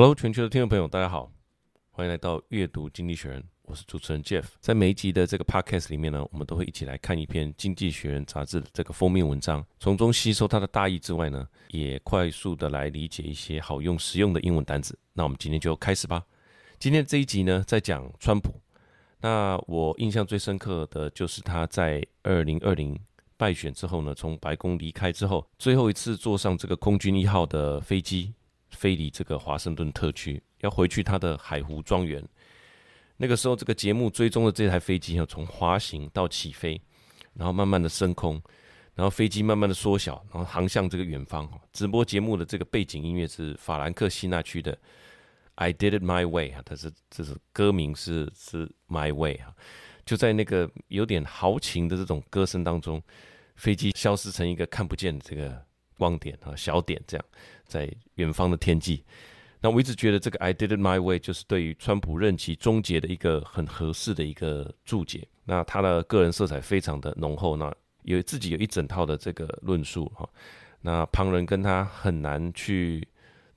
Hello，全球的听众朋友，大家好，欢迎来到阅读经济学人，我是主持人 Jeff。在每一集的这个 Podcast 里面呢，我们都会一起来看一篇《经济学人》杂志的这个封面文章，从中吸收它的大意之外呢，也快速的来理解一些好用、实用的英文单词。那我们今天就开始吧。今天这一集呢，在讲川普。那我印象最深刻的就是他在二零二零败选之后呢，从白宫离开之后，最后一次坐上这个空军一号的飞机。飞离这个华盛顿特区，要回去他的海湖庄园。那个时候，这个节目追踪的这台飞机要从滑行到起飞，然后慢慢的升空，然后飞机慢慢的缩小，然后航向这个远方。直播节目的这个背景音乐是法兰克西纳区的《I Did It My Way》啊，它是这是歌名是是《My Way》啊。就在那个有点豪情的这种歌声当中，飞机消失成一个看不见的这个。光点啊，小点这样，在远方的天际。那我一直觉得这个 "I did it my way" 就是对于川普任期终结的一个很合适的一个注解。那他的个人色彩非常的浓厚，那有自己有一整套的这个论述哈。那旁人跟他很难去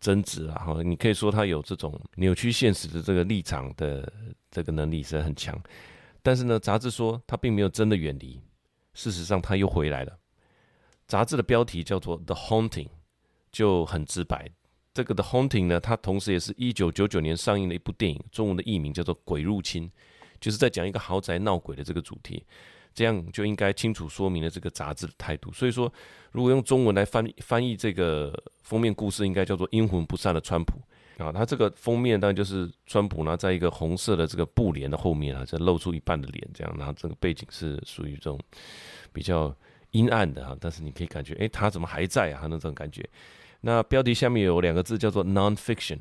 争执啊哈。你可以说他有这种扭曲现实的这个立场的这个能力是很强，但是呢，杂志说他并没有真的远离，事实上他又回来了。杂志的标题叫做《The Haunting》，就很直白。这个《The Haunting》呢，它同时也是一九九九年上映的一部电影，中文的译名叫做《鬼入侵》，就是在讲一个豪宅闹鬼的这个主题。这样就应该清楚说明了这个杂志的态度。所以说，如果用中文来翻翻译这个封面故事，应该叫做《阴魂不散的川普》啊。它这个封面当然就是川普呢，在一个红色的这个布帘的后面啊，就露出一半的脸，这样。然后这个背景是属于这种比较。阴暗的哈，但是你可以感觉，诶，他怎么还在啊？那种感觉。那标题下面有两个字叫做 “nonfiction”，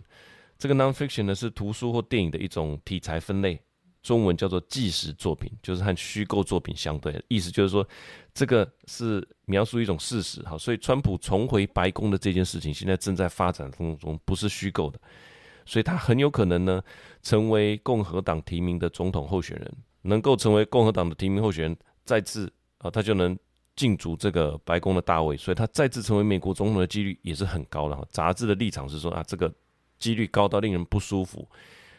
这个 “nonfiction” 呢是图书或电影的一种题材分类，中文叫做纪实作品，就是和虚构作品相对。意思就是说，这个是描述一种事实哈。所以，川普重回白宫的这件事情，现在正在发展当中，不是虚构的，所以他很有可能呢，成为共和党提名的总统候选人，能够成为共和党的提名候选人，再次啊，他就能。进驻这个白宫的大位，所以他再次成为美国总统的几率也是很高的哈。杂志的立场是说啊，这个几率高到令人不舒服。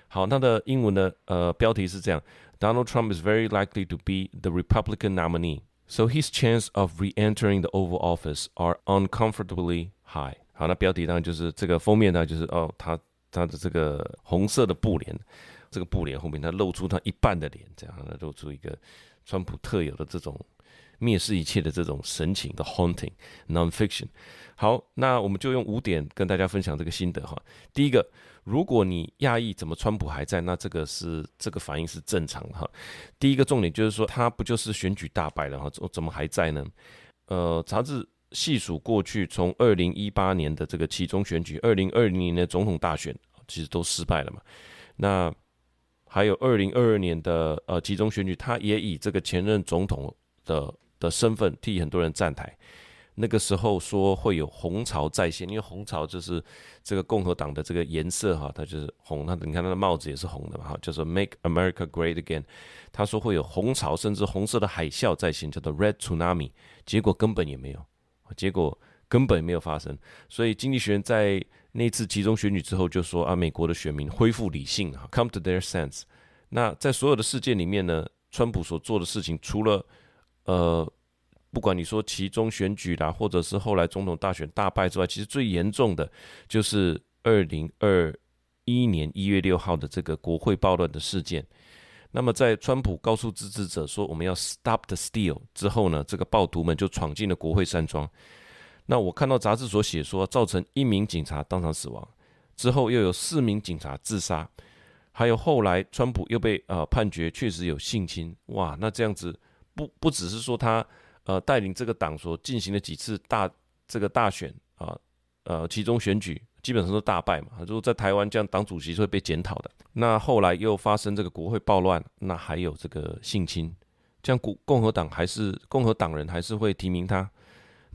好，他的英文的呃标题是这样：Donald Trump is very likely to be the Republican nominee, so his chance of re-entering the Oval Office are uncomfortably high。好，那标题当然就是这个封面呢，就是哦，他他的这个红色的布帘，这个布帘后面他露出他一半的脸，这样他露出一个川普特有的这种。蔑视一切的这种神情的 haunting nonfiction。好，那我们就用五点跟大家分享这个心得哈。第一个，如果你讶异怎么川普还在，那这个是这个反应是正常的哈。第一个重点就是说，他不就是选举大败了哈？怎怎么还在呢？呃，杂志细数过去从二零一八年的这个其中选举，二零二零年的总统大选，其实都失败了嘛。那还有二零二二年的呃期中选举，他也以这个前任总统的的身份替很多人站台，那个时候说会有红潮再现，因为红潮就是这个共和党的这个颜色哈，它就是红，它你看它的帽子也是红的嘛哈，叫做 Make America Great Again。他说会有红潮，甚至红色的海啸再现，叫做 Red Tsunami。结果根本也没有，结果根本没有发生。所以经济学人在那次集中选举之后就说啊，美国的选民恢复理性哈，Come to their sense。那在所有的事件里面呢，川普所做的事情除了呃，不管你说其中选举啦，或者是后来总统大选大败之外，其实最严重的就是二零二一年一月六号的这个国会暴乱的事件。那么在川普告诉支持者说我们要 stop the steal 之后呢，这个暴徒们就闯进了国会山庄。那我看到杂志所写说，造成一名警察当场死亡，之后又有四名警察自杀，还有后来川普又被呃判决确实有性侵。哇，那这样子。不不只是说他呃带领这个党所进行了几次大这个大选啊呃其中选举基本上都大败嘛，如果在台湾这样党主席是会被检讨的。那后来又发生这个国会暴乱，那还有这个性侵，这样共共和党还是共和党人还是会提名他。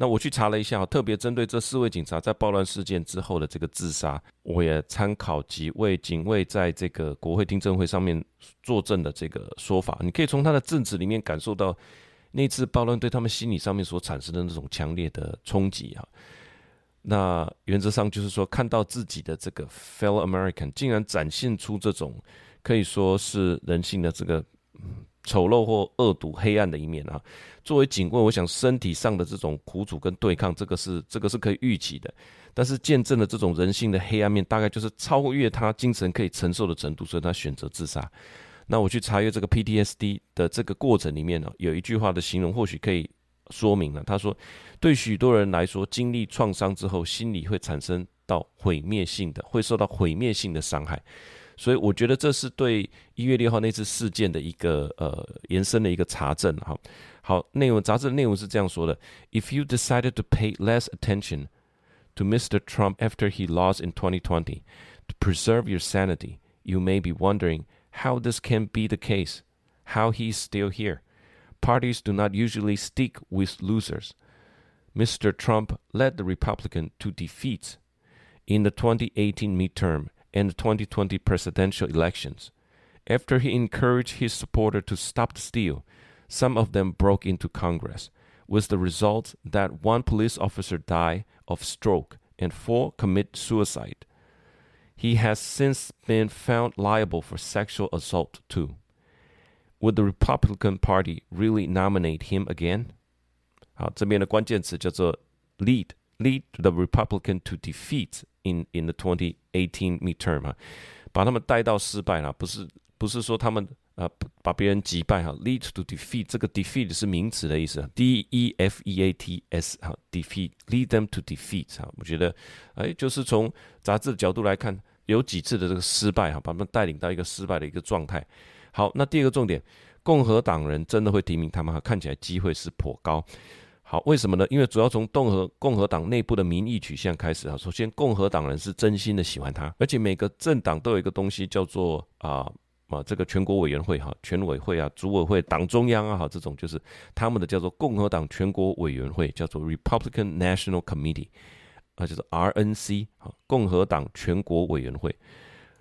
那我去查了一下，特别针对这四位警察在暴乱事件之后的这个自杀，我也参考几位警卫在这个国会听证会上面作证的这个说法，你可以从他的证词里面感受到，那次暴乱对他们心理上面所产生的那种强烈的冲击啊。那原则上就是说，看到自己的这个 fellow American 竟然展现出这种可以说是人性的这个丑陋或恶毒、黑暗的一面啊。作为警卫，我想身体上的这种苦楚跟对抗，这个是这个是可以预期的。但是见证了这种人性的黑暗面，大概就是超越他精神可以承受的程度，所以他选择自杀。那我去查阅这个 PTSD 的这个过程里面呢，有一句话的形容或许可以说明了。他说，对许多人来说，经历创伤之后，心理会产生到毁灭性的，会受到毁灭性的伤害。所以我觉得这是对一月六号那次事件的一个呃延伸的一个查证。哈，好，内容杂志的内容是这样说的：If you decided to pay less attention to Mr. Trump after he lost in 2020 to preserve your sanity, you may be wondering. How this can be the case? How he's still here? Parties do not usually stick with losers. Mr. Trump led the Republican to defeats in the 2018 midterm and the 2020 presidential elections. After he encouraged his supporters to stop the steal, some of them broke into Congress, with the result that one police officer died of stroke and four commit suicide. He has since been found liable for sexual assault too. Would the Republican Party really nominate him again? 好，这边的关键词叫做 lead lead the Republican to defeat in in the 2018 midterm 哈，把他们带到失败了，不是不是说他们。啊，把别人击败哈，lead to defeat，这个 defeat 是名词的意思，D E F E A T S 哈，defeat，lead them to defeat 哈，我觉得，哎，就是从杂志的角度来看，有几次的这个失败哈，把他们带领到一个失败的一个状态。好，那第二个重点，共和党人真的会提名他们哈，看起来机会是颇高。好，为什么呢？因为主要从共和共和党内部的民意取向开始啊，首先共和党人是真心的喜欢他，而且每个政党都有一个东西叫做啊。啊，这个全国委员会哈，全委会啊，组委会、党中央啊，哈，这种就是他们的叫做共和党全国委员会，叫做 Republican National Committee，啊，就是 RNC，啊，共和党全国委员会。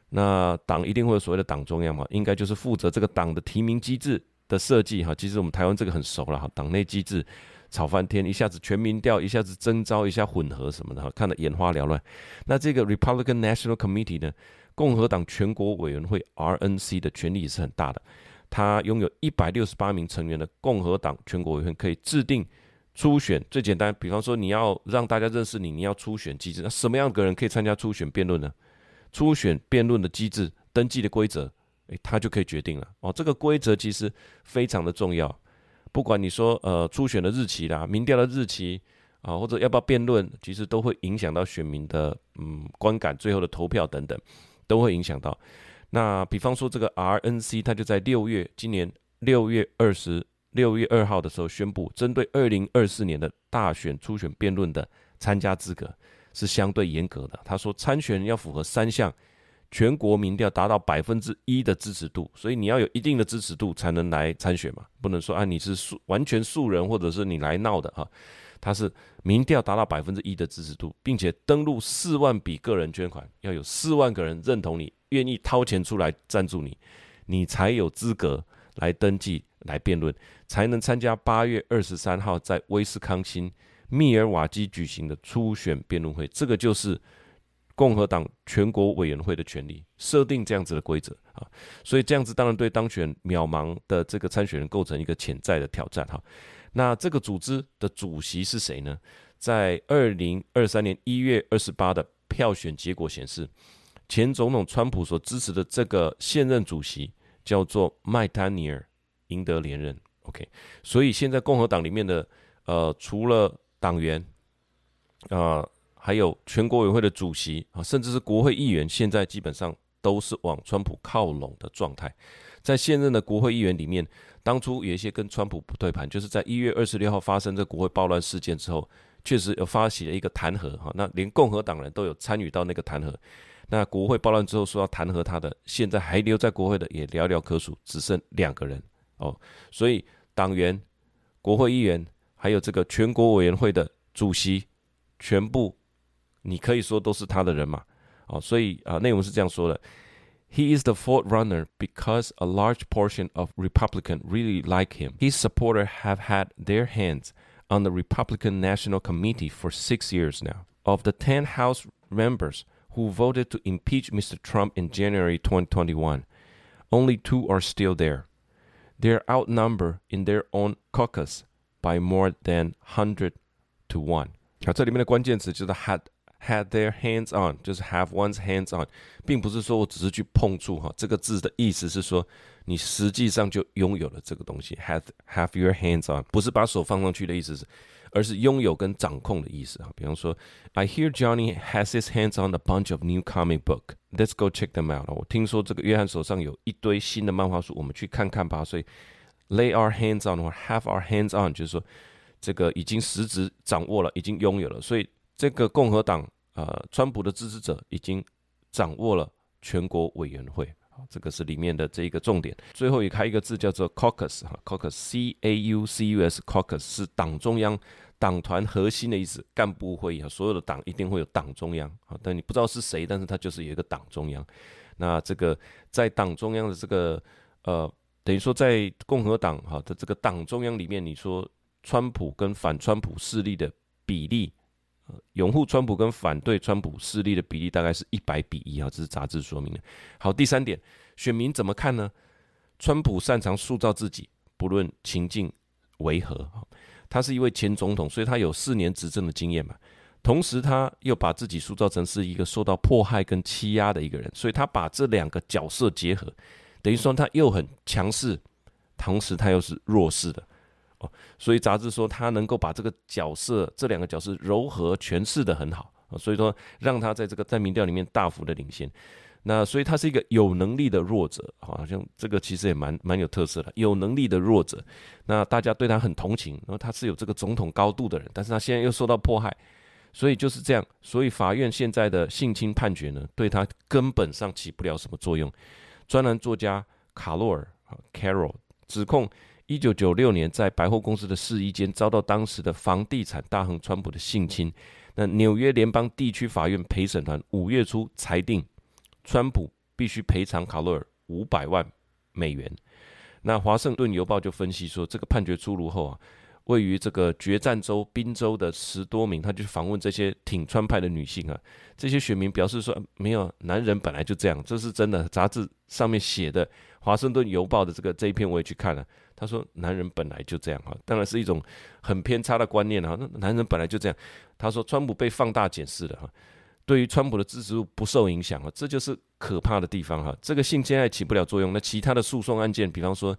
那党一定会有所谓的党中央嘛，应该就是负责这个党的提名机制的设计哈。其实我们台湾这个很熟了哈，党内机制吵翻天，一下子全民调，一下子征召，一下混合什么的哈，看得眼花缭乱。那这个 Republican National Committee 呢？共和党全国委员会 RNC 的权力也是很大的，他拥有一百六十八名成员的共和党全国委员会可以制定初选。最简单，比方说你要让大家认识你，你要初选机制，那什么样的人可以参加初选辩论呢？初选辩论的机制、登记的规则，诶，他就可以决定了。哦，这个规则其实非常的重要。不管你说呃初选的日期啦、民调的日期啊，或者要不要辩论，其实都会影响到选民的嗯观感、最后的投票等等。都会影响到。那比方说，这个 RNC，它就在六月，今年六月二十六月二号的时候宣布，针对二零二四年的大选初选辩论的参加资格是相对严格的。他说，参选要符合三项：全国民调达到百分之一的支持度，所以你要有一定的支持度才能来参选嘛，不能说啊你是素完全素人，或者是你来闹的哈。他是民调达到百分之一的支持度，并且登录四万笔个人捐款，要有四万个人认同你，愿意掏钱出来赞助你，你才有资格来登记来辩论，才能参加八月二十三号在威斯康星密尔瓦基举行的初选辩论会。这个就是共和党全国委员会的权利，设定这样子的规则啊，所以这样子当然对当选渺茫的这个参选人构成一个潜在的挑战哈。那这个组织的主席是谁呢？在二零二三年一月二十八的票选结果显示，前总统川普所支持的这个现任主席叫做麦丹尼尔，赢得连任。OK，所以现在共和党里面的呃，除了党员啊、还有全国委会的主席啊，甚至是国会议员，现在基本上都是往川普靠拢的状态。在现任的国会议员里面，当初有一些跟川普不对盘，就是在一月二十六号发生这国会暴乱事件之后，确实有发起了一个弹劾哈，那连共和党人都有参与到那个弹劾。那国会暴乱之后说要弹劾他的，现在还留在国会的也寥寥可数，只剩两个人哦。所以党员、国会议员还有这个全国委员会的主席，全部你可以说都是他的人马哦。所以啊，内容是这样说的。He is the forerunner because a large portion of Republicans really like him. His supporters have had their hands on the Republican National Committee for six years now. of the ten House members who voted to impeach Mr. Trump in January 2021, only two are still there. They're outnumbered in their own caucus by more than hundred to one。好，这里面的关键词就是 had had their hands on，就是 have one's hands on，并不是说我只是去碰触哈，这个字的意思是说你实际上就拥有了这个东西。have have your hands on，不是把手放上去的意思是。而是拥有跟掌控的意思啊，比方说，I hear Johnny has his hands on a bunch of new comic book. Let's go check them out. 我听说这个约翰手上有一堆新的漫画书，我们去看看吧。所以，lay our hands on 或 have our hands on，就是说这个已经实质掌握了，已经拥有了。所以，这个共和党呃，川普的支持者已经掌握了全国委员会。这个是里面的这一个重点。最后也开一个字叫做 caucus 哈，caucus，c a u c u s，caucus 是党中央。党团核心的意思，干部会议啊，所有的党一定会有党中央啊，但你不知道是谁，但是他就是有一个党中央。那这个在党中央的这个呃，等于说在共和党哈的这个党中央里面，你说川普跟反川普势力的比例，拥护川普跟反对川普势力的比例大概是一百比一啊，这是杂志说明的。好，第三点，选民怎么看呢？川普擅长塑造自己，不论情境为何。他是一位前总统，所以他有四年执政的经验嘛。同时，他又把自己塑造成是一个受到迫害跟欺压的一个人，所以他把这两个角色结合，等于说他又很强势，同时他又是弱势的哦。所以杂志说他能够把这个角色这两个角色柔和诠释得很好，所以说让他在这个在民调里面大幅的领先。那所以他是一个有能力的弱者，好像这个其实也蛮蛮有特色的。有能力的弱者，那大家对他很同情，然后他是有这个总统高度的人，但是他现在又受到迫害，所以就是这样。所以法院现在的性侵判决呢，对他根本上起不了什么作用。专栏作家卡洛尔啊 Carol 指控，一九九六年在百货公司的试衣间遭到当时的房地产大亨川普的性侵。那纽约联邦地区法院陪审团五月初裁定。川普必须赔偿卡洛尔五百万美元。那华盛顿邮报就分析说，这个判决出炉后啊，位于这个决战州宾州的十多名，他就访问这些挺川派的女性啊，这些选民表示说，没有，男人本来就这样，这是真的。杂志上面写的，华盛顿邮报的这个这一篇我也去看了，他说男人本来就这样啊，当然是一种很偏差的观念啊，那男人本来就这样。他说川普被放大检视了哈。对于川普的支持度不受影响啊，这就是可怕的地方哈。这个性侵害起不了作用，那其他的诉讼案件，比方说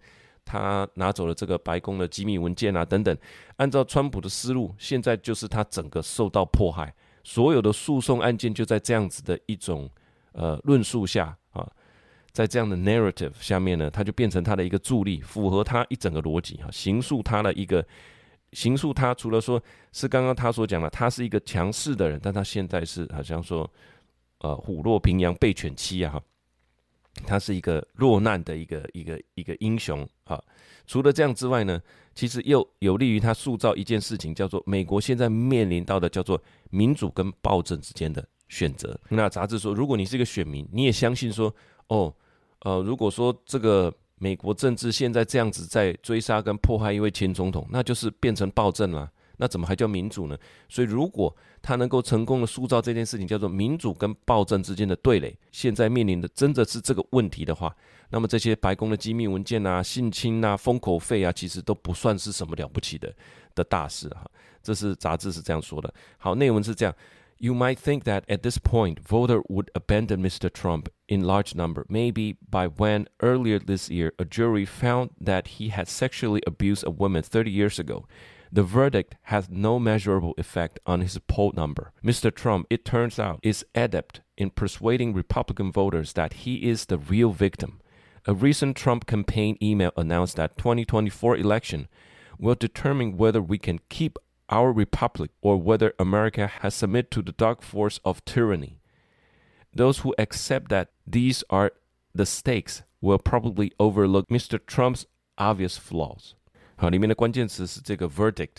他拿走了这个白宫的机密文件啊等等，按照川普的思路，现在就是他整个受到迫害，所有的诉讼案件就在这样子的一种呃论述下啊，在这样的 narrative 下面呢，他就变成他的一个助力，符合他一整个逻辑哈，形塑他的一个。刑诉他，除了说是刚刚他所讲的，他是一个强势的人，但他现在是好像说，呃，虎落平阳被犬欺啊，他是一个落难的一个一个一个英雄好。除了这样之外呢，其实又有利于他塑造一件事情，叫做美国现在面临到的叫做民主跟暴政之间的选择。那杂志说，如果你是一个选民，你也相信说，哦，呃，如果说这个。美国政治现在这样子在追杀跟迫害一位前总统，那就是变成暴政了。那怎么还叫民主呢？所以如果他能够成功的塑造这件事情叫做民主跟暴政之间的对垒，现在面临的真的是这个问题的话，那么这些白宫的机密文件啊、性侵啊、封口费啊，其实都不算是什么了不起的的大事哈。这是杂志是这样说的。好，内文是这样。You might think that at this point, voter would abandon Mr. Trump in large number, maybe by when earlier this year a jury found that he had sexually abused a woman 30 years ago. The verdict has no measurable effect on his poll number. Mr. Trump, it turns out, is adept in persuading Republican voters that he is the real victim. A recent Trump campaign email announced that 2024 election will determine whether we can keep our republic or whether America has submitted to the dark force of tyranny. Those who accept that these are the stakes will probably overlook Mr. Trump's obvious flaws。好，里面的关键词是这个 verdict。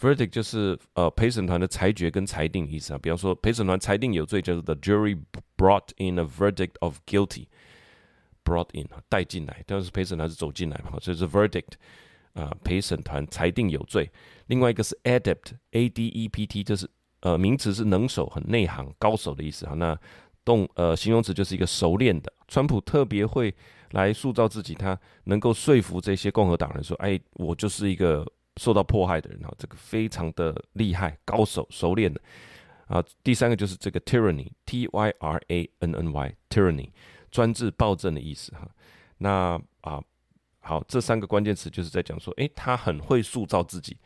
verdict 就是呃陪审团的裁决跟裁定意思啊。比方说陪审团裁定有罪，就是 the jury brought in a verdict of guilty。brought in 带进来，但是陪审团是走进来嘛，所以是 verdict。啊，陪审团裁定有罪。另外一个是 adept，a d e p t，就是呃名词是能手，很内行、高手的意思哈。那动呃形容词就是一个熟练的。川普特别会来塑造自己，他能够说服这些共和党人说：“哎，我就是一个受到迫害的人哈，这个非常的厉害、高手、熟练的。”啊，第三个就是这个 tyranny，T Y R A N N Y，tyranny，专制、暴政的意思哈。那啊。好，这三个关键词就是在讲说，诶，他很会塑造自己，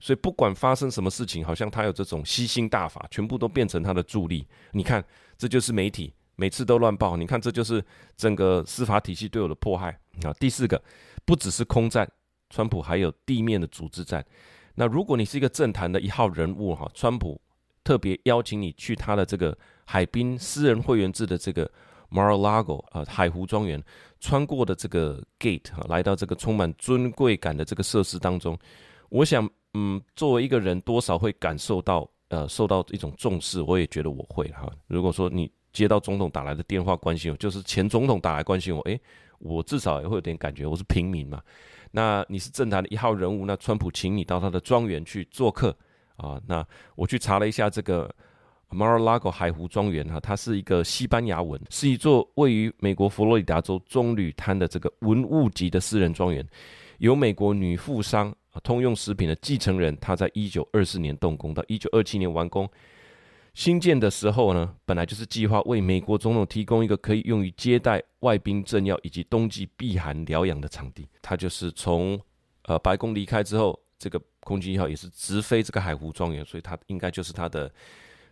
所以不管发生什么事情，好像他有这种吸星大法，全部都变成他的助力。你看，这就是媒体每次都乱报，你看这就是整个司法体系对我的迫害啊。第四个，不只是空战，川普还有地面的组织战。那如果你是一个政坛的一号人物哈，川普特别邀请你去他的这个海滨私人会员制的这个。Mar-a-Lago 啊，海湖庄园穿过的这个 gate 啊，来到这个充满尊贵感的这个设施当中，我想，嗯，作为一个人，多少会感受到呃，受到一种重视。我也觉得我会哈。如果说你接到总统打来的电话关心我，就是前总统打来关心我，诶，我至少也会有点感觉，我是平民嘛。那你是政坛的一号人物，那川普请你到他的庄园去做客啊，那我去查了一下这个。Mar-a-Lago 海湖庄园哈，它是一个西班牙文，是一座位于美国佛罗里达州棕榈滩的这个文物级的私人庄园，由美国女富商通用食品的继承人，他在一九二四年动工，到一九二七年完工。新建的时候呢，本来就是计划为美国总统提供一个可以用于接待外宾政要以及冬季避寒疗养的场地。它就是从呃白宫离开之后，这个空军一号也是直飞这个海湖庄园，所以它应该就是它的。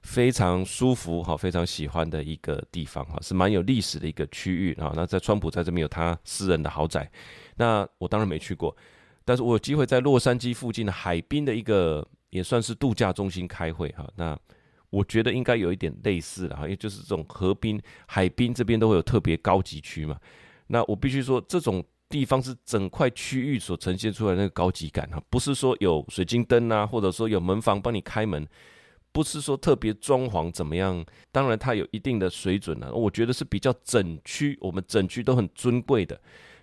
非常舒服哈，非常喜欢的一个地方哈，是蛮有历史的一个区域啊。那在川普在这边有他私人的豪宅，那我当然没去过，但是我有机会在洛杉矶附近的海滨的一个也算是度假中心开会哈。那我觉得应该有一点类似了哈，因为就是这种河滨、海滨这边都会有特别高级区嘛。那我必须说，这种地方是整块区域所呈现出来那个高级感哈，不是说有水晶灯啊，或者说有门房帮你开门。不是说特别装潢怎么样，当然它有一定的水准了。我觉得是比较整区，我们整区都很尊贵的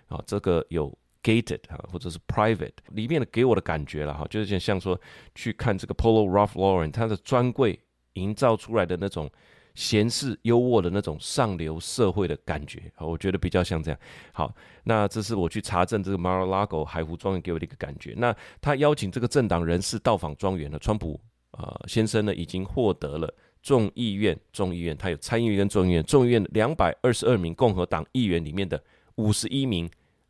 啊。这个有 gated 啊，或者是 private 里面的给我的感觉了哈，就是像说去看这个 Polo Ralph Lauren 它的专柜营造出来的那种闲适优渥的那种上流社会的感觉，我觉得比较像这样。好，那这是我去查证这个 Mar-a-Lago 海湖庄园给我的一个感觉。那他邀请这个政党人士到访庄园了，川普。呃，先生呢已经获得了众议院，众议院他有参议院跟众议院，众议院两百二十二名共和党议员里面的五十一名，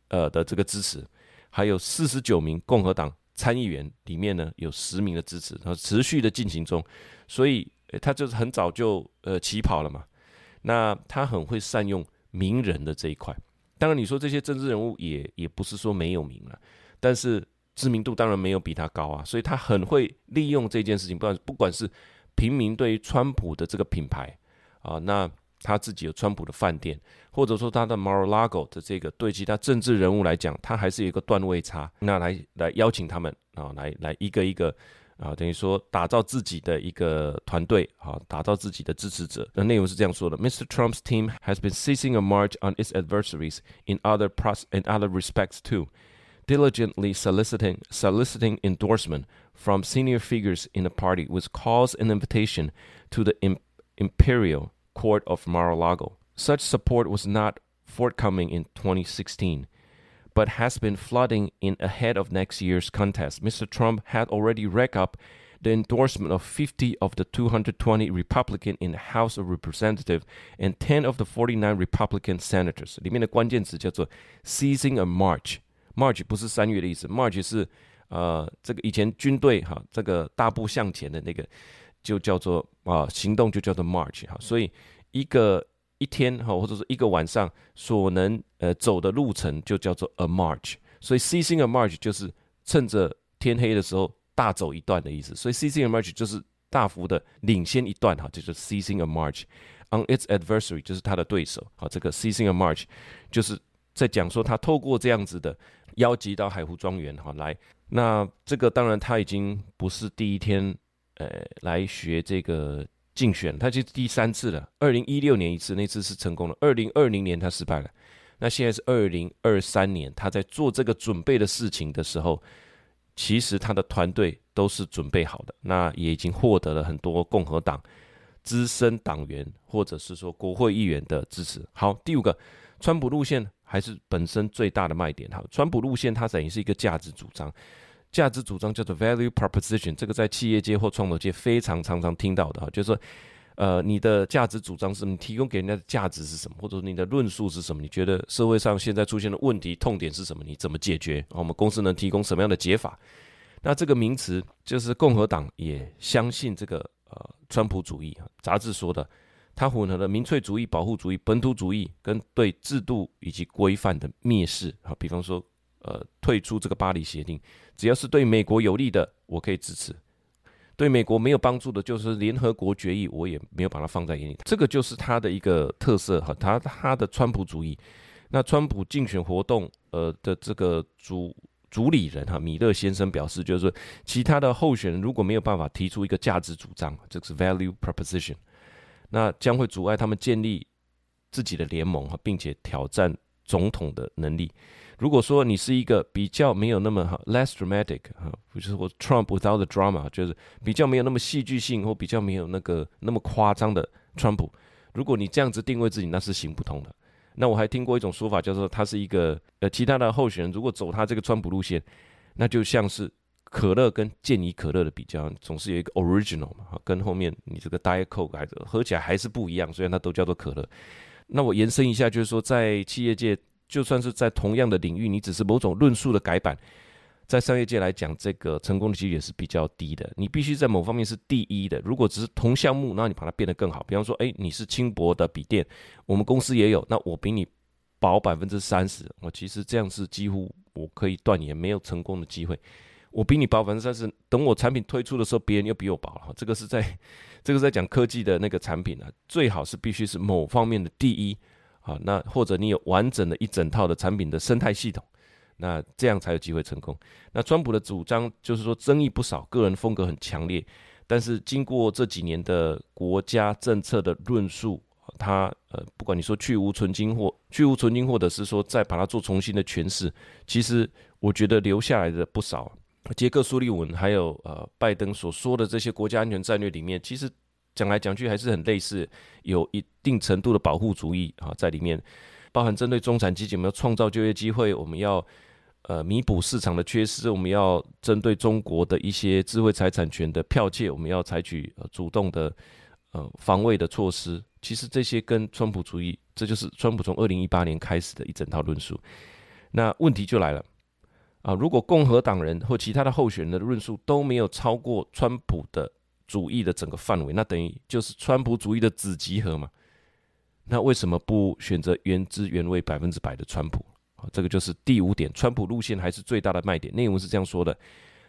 呃的这个支持，还有四十九名共和党参议员里面呢有十名的支持，然后持续的进行中，所以他就是很早就呃起跑了嘛。那他很会善用名人的这一块，当然你说这些政治人物也也不是说没有名了，但是。知名度当然没有比他高啊，所以他很会利用这件事情，不管不管是平民对于川普的这个品牌啊，那他自己有川普的饭店，或者说他的 Mar-a-Lago 的这个对其他政治人物来讲，他还是有一个段位差，那来来邀请他们啊，来来一个一个啊，等于说打造自己的一个团队啊，打造自己的支持者。那内容是这样说的：Mr. Trump's team has been seizing a march on its adversaries in other pros in other respects too. diligently soliciting soliciting endorsement from senior figures in the party, which caused an invitation to the imperial court of Mar-a-Lago. Such support was not forthcoming in 2016, but has been flooding in ahead of next year's contest. Mr. Trump had already racked up the endorsement of 50 of the 220 Republican in the House of Representatives and 10 of the 49 Republican senators. 里面的关键词叫做 seizing a march。March 不是三月的意思，March 是呃这个以前军队哈这个大步向前的那个就叫做啊、呃、行动就叫做 March 哈，所以一个 一天哈或者是一个晚上所能呃走的路程就叫做 a march，所以 seizing a march 就是趁着天黑的时候大走一段的意思，所以 seizing a march 就是大幅的领先一段哈，就是 seizing a march on its adversary 就是他的对手。好，这个 seizing a march 就是在讲说他透过这样子的。邀集到海湖庄园哈来，那这个当然他已经不是第一天，呃，来学这个竞选，他就第三次了。二零一六年一次，那次是成功了。二零二零年他失败了，那现在是二零二三年，他在做这个准备的事情的时候，其实他的团队都是准备好的，那也已经获得了很多共和党资深党员或者是说国会议员的支持。好，第五个，川普路线还是本身最大的卖点。哈，川普路线它等于是一个价值主张，价值主张叫做 value proposition，这个在企业界或创投界非常常常听到的哈，就是说。呃，你的价值主张是你提供给人家的价值是什么，或者你的论述是什么？你觉得社会上现在出现的问题痛点是什么？你怎么解决？我们公司能提供什么样的解法？那这个名词就是共和党也相信这个呃，川普主义啊，杂志说的，它混合了民粹主义、保护主义、本土主义跟对制度以及规范的蔑视啊。比方说，呃，退出这个巴黎协定，只要是对美国有利的，我可以支持。对美国没有帮助的，就是联合国决议，我也没有把它放在眼里。这个就是他的一个特色哈，他他的川普主义。那川普竞选活动呃的这个主主理人哈，米勒先生表示，就是说其他的候选人如果没有办法提出一个价值主张，这是 value proposition，那将会阻碍他们建立自己的联盟哈，并且挑战总统的能力。如果说你是一个比较没有那么哈 less dramatic 哈，就是我 Trump without the drama，就是比较没有那么戏剧性或比较没有那个那么夸张的川普，如果你这样子定位自己，那是行不通的。那我还听过一种说法，叫做他是一个呃其他的候选人，如果走他这个川普路线，那就像是可乐跟健怡可乐的比较，总是有一个 original 嘛，跟后面你这个 Diet Coke 还是喝起来还是不一样，虽然它都叫做可乐。那我延伸一下，就是说在企业界。就算是在同样的领域，你只是某种论述的改版，在商业界来讲，这个成功的几率也是比较低的。你必须在某方面是第一的。如果只是同项目，那你把它变得更好。比方说，诶，你是轻薄的笔电，我们公司也有，那我比你薄百分之三十。我其实这样是几乎我可以断言没有成功的机会。我比你薄百分之三十，等我产品推出的时候，别人又比我薄了。这个是在这个在讲科技的那个产品啊，最好是必须是某方面的第一。好，那或者你有完整的一整套的产品的生态系统，那这样才有机会成功。那川普的主张就是说争议不少，个人风格很强烈，但是经过这几年的国家政策的论述，他呃，不管你说去芜存菁或去芜存菁，或者是说再把它做重新的诠释，其实我觉得留下来的不少。杰克苏利文还有呃拜登所说的这些国家安全战略里面，其实。讲来讲去还是很类似，有一定程度的保护主义啊在里面，包含针对中产阶级，我们要创造就业机会，我们要呃弥补市场的缺失，我们要针对中国的一些智慧财产权的剽窃，我们要采取主动的呃防卫的措施。其实这些跟川普主义，这就是川普从二零一八年开始的一整套论述。那问题就来了啊，如果共和党人或其他的候选人的论述都没有超过川普的。主义的整个范围，那等于就是川普主义的子集合嘛？那为什么不选择原汁原味百分之百的川普？好，这个就是第五点，川普路线还是最大的卖点。内容是这样说的：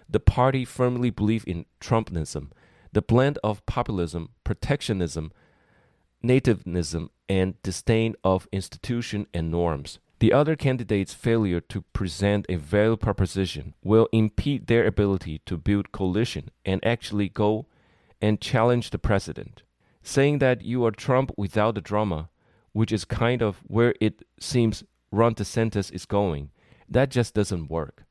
The party firmly believe in Trumpism, the blend of populism, protectionism, nativism, and disdain of institution and norms. The other candidates' failure to present a value proposition will impede their ability to build coalition and actually go and challenge the president, saying that you are Trump without the drama, which is kind of where it seems Ron DeSantis is going. That just doesn't work.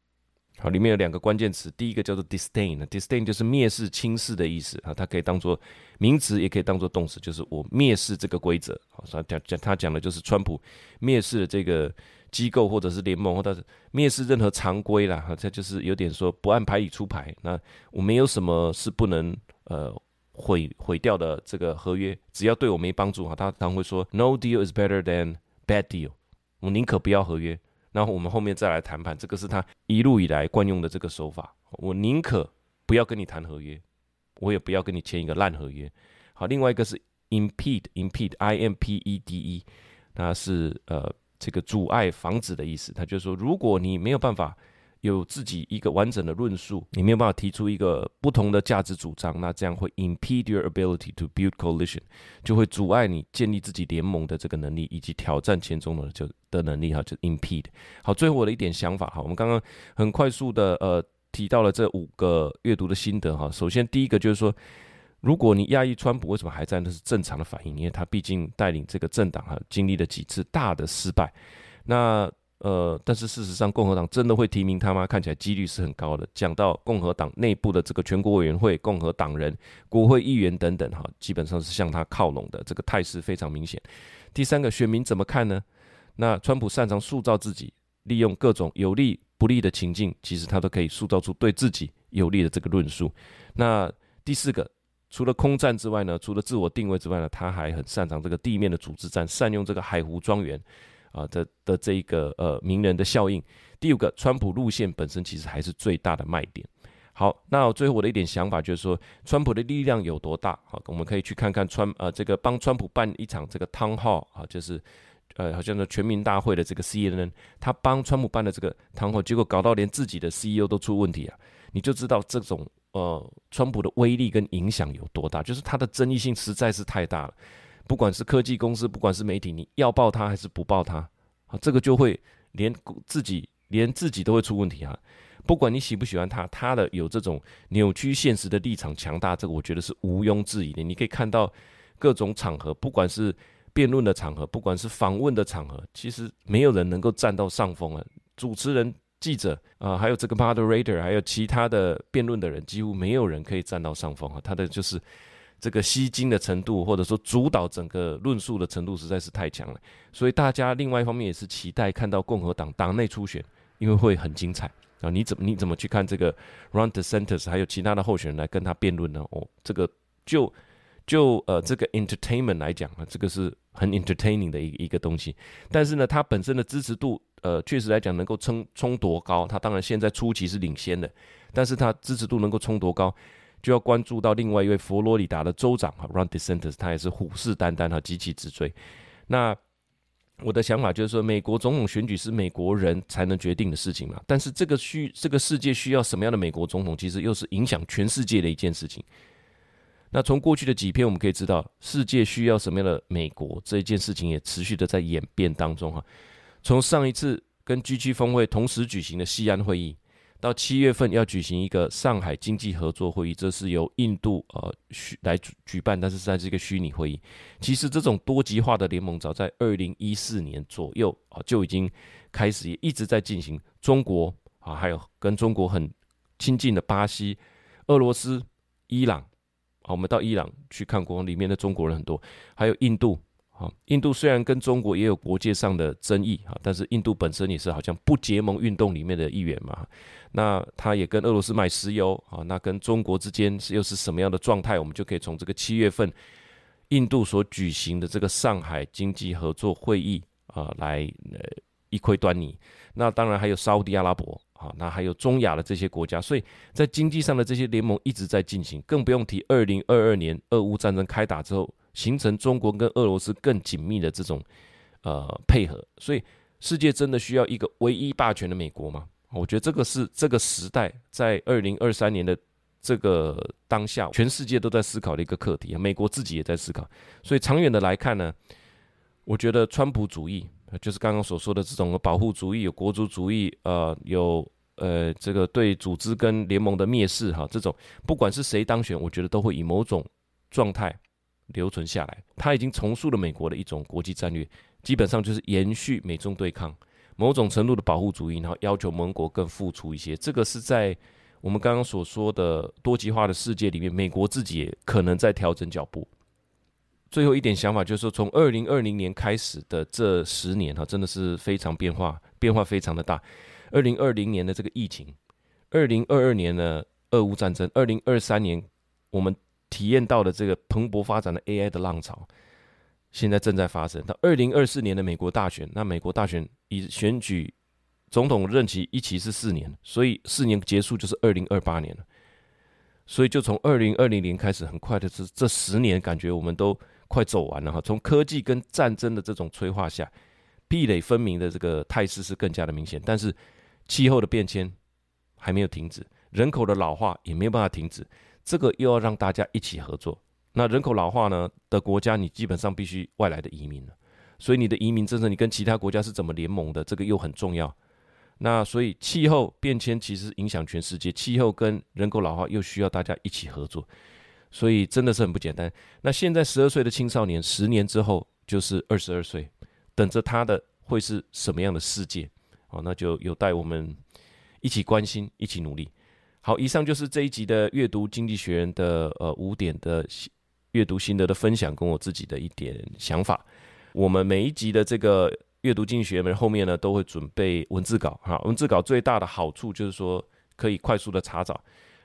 好，里面有两个关键词，第一个叫做 disdain，disdain 就是蔑视、轻视的意思啊，它可以当做名词，也可以当做动词，就是我蔑视这个规则。好，他讲讲他讲的就是川普蔑视了这个机构或者是联盟，或者是蔑视任何常规啦。哈，这就是有点说不按牌理出牌。那我没有什么是不能。呃，毁毁掉的这个合约，只要对我没帮助哈，他常会说 “No deal is better than bad deal”，我宁可不要合约，然后我们后面再来谈判，这个是他一路以来惯用的这个手法。我宁可不要跟你谈合约，我也不要跟你签一个烂合约。好，另外一个是 impede，impede，i m p e d e，它是呃这个阻碍、防止的意思。他就是说，如果你没有办法。有自己一个完整的论述，你没有办法提出一个不同的价值主张，那这样会 impede your ability to build coalition，就会阻碍你建立自己联盟的这个能力，以及挑战前总统的就的能力哈，就 impede。好，最后我的一点想法哈，我们刚刚很快速的呃提到了这五个阅读的心得哈。首先第一个就是说，如果你讶异川普为什么还在，那是正常的反应，因为他毕竟带领这个政党哈经历了几次大的失败，那。呃，但是事实上，共和党真的会提名他吗？看起来几率是很高的。讲到共和党内部的这个全国委员会、共和党人、国会议员等等，哈，基本上是向他靠拢的，这个态势非常明显。第三个，选民怎么看呢？那川普擅长塑造自己，利用各种有利不利的情境，其实他都可以塑造出对自己有利的这个论述。那第四个，除了空战之外呢，除了自我定位之外呢，他还很擅长这个地面的组织战，善用这个海湖庄园。啊的的这一个呃名人的效应，第五个，川普路线本身其实还是最大的卖点。好，那最后我的一点想法就是说，川普的力量有多大？好，我们可以去看看川呃这个帮川普办一场这个 town hall 啊，就是呃好像说全民大会的这个 CNN，他帮川普办的这个 town hall，结果搞到连自己的 CEO 都出问题啊，你就知道这种呃川普的威力跟影响有多大，就是他的争议性实在是太大了。不管是科技公司，不管是媒体，你要报他还是不报他，啊，这个就会连自己连自己都会出问题啊！不管你喜不喜欢他，他的有这种扭曲现实的立场强大，这个我觉得是毋庸置疑的。你可以看到各种场合，不管是辩论的场合，不管是访问的场合，其实没有人能够占到上风啊！主持人、记者啊，还有这个 moderator，还有其他的辩论的人，几乎没有人可以占到上风啊！他的就是。这个吸睛的程度，或者说主导整个论述的程度实在是太强了，所以大家另外一方面也是期待看到共和党党内初选，因为会很精彩啊！你怎么你怎么去看这个 Ron DeSantis 还有其他的候选人来跟他辩论呢？哦，这个就就呃这个 entertainment 来讲啊，这个是很 entertaining 的一一个东西。但是呢，他本身的支持度呃确实来讲能够冲冲多高？他当然现在初期是领先的，但是他支持度能够冲多高？就要关注到另外一位佛罗里达的州长哈，Ron DeSantis，他也是虎视眈眈哈，急起直追。那我的想法就是说，美国总统选举是美国人才能决定的事情嘛。但是这个需这个世界需要什么样的美国总统，其实又是影响全世界的一件事情。那从过去的几篇我们可以知道，世界需要什么样的美国这一件事情也持续的在演变当中哈。从上一次跟 G7 峰会同时举行的西安会议。到七月份要举行一个上海经济合作会议，这是由印度呃虚来举办，但是在这个虚拟会议。其实这种多极化的联盟，早在二零一四年左右啊就已经开始，也一直在进行。中国啊，还有跟中国很亲近的巴西、俄罗斯、伊朗啊，我们到伊朗去看过，里面的中国人很多，还有印度。啊，印度虽然跟中国也有国界上的争议啊，但是印度本身也是好像不结盟运动里面的一员嘛。那他也跟俄罗斯买石油啊，那跟中国之间又是什么样的状态？我们就可以从这个七月份印度所举行的这个上海经济合作会议啊来呃一窥端倪。那当然还有沙乌地阿拉伯啊，那还有中亚的这些国家，所以在经济上的这些联盟一直在进行，更不用提二零二二年俄乌战争开打之后。形成中国跟俄罗斯更紧密的这种呃配合，所以世界真的需要一个唯一霸权的美国吗？我觉得这个是这个时代在二零二三年的这个当下，全世界都在思考的一个课题，美国自己也在思考。所以长远的来看呢，我觉得川普主义就是刚刚所说的这种保护主义、有国族主义，呃，有呃这个对组织跟联盟的蔑视哈，这种不管是谁当选，我觉得都会以某种状态。留存下来，他已经重塑了美国的一种国际战略，基本上就是延续美中对抗，某种程度的保护主义，然后要求盟国更付出一些。这个是在我们刚刚所说的多极化的世界里面，美国自己也可能在调整脚步。最后一点想法就是说，从二零二零年开始的这十年哈，真的是非常变化，变化非常的大。二零二零年的这个疫情，二零二二年呢，俄乌战争，二零二三年我们。体验到的这个蓬勃发展的 AI 的浪潮，现在正在发生。到二零二四年的美国大选，那美国大选以选举总统任期一期是四年，所以四年结束就是二零二八年了。所以就从二零二零年开始，很快的这这十年，感觉我们都快走完了哈。从科技跟战争的这种催化下，壁垒分明的这个态势是更加的明显。但是气候的变迁还没有停止，人口的老化也没有办法停止。这个又要让大家一起合作。那人口老化呢的国家，你基本上必须外来的移民了。所以你的移民政策，你跟其他国家是怎么联盟的？这个又很重要。那所以气候变迁其实影响全世界，气候跟人口老化又需要大家一起合作。所以真的是很不简单。那现在十二岁的青少年，十年之后就是二十二岁，等着他的会是什么样的世界？好，那就有待我们一起关心，一起努力。好，以上就是这一集的阅读经济学人的呃五点的阅读心得的分享，跟我自己的一点想法。我们每一集的这个阅读经济学人后面呢，都会准备文字稿哈。文字稿最大的好处就是说可以快速的查找。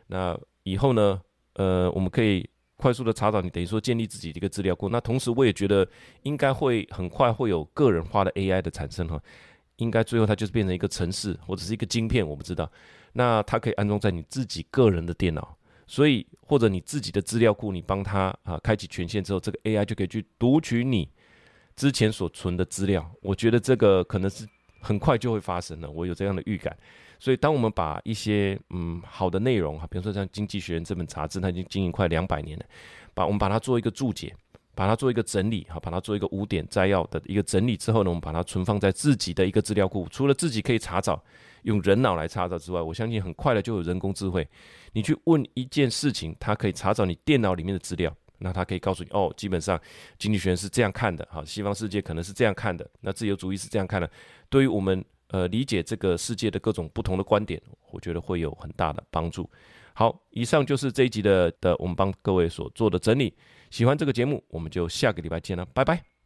那以后呢，呃，我们可以快速的查找，你等于说建立自己的一个资料库。那同时我也觉得应该会很快会有个人化的 AI 的产生哈。应该最后它就是变成一个城市或者是一个晶片，我不知道。那它可以安装在你自己个人的电脑，所以或者你自己的资料库，你帮它啊开启权限之后，这个 AI 就可以去读取你之前所存的资料。我觉得这个可能是很快就会发生的，我有这样的预感。所以当我们把一些嗯好的内容哈，比如说像《经济学人》这本杂志，它已经经营快两百年了，把我们把它做一个注解。把它做一个整理，哈，把它做一个五点摘要的一个整理之后呢，我们把它存放在自己的一个资料库。除了自己可以查找，用人脑来查找之外，我相信很快的就有人工智慧。你去问一件事情，它可以查找你电脑里面的资料，那它可以告诉你，哦，基本上经济学是这样看的，好，西方世界可能是这样看的，那自由主义是这样看的。对于我们呃理解这个世界的各种不同的观点，我觉得会有很大的帮助。好，以上就是这一集的的我们帮各位所做的整理。喜欢这个节目，我们就下个礼拜见了，拜拜。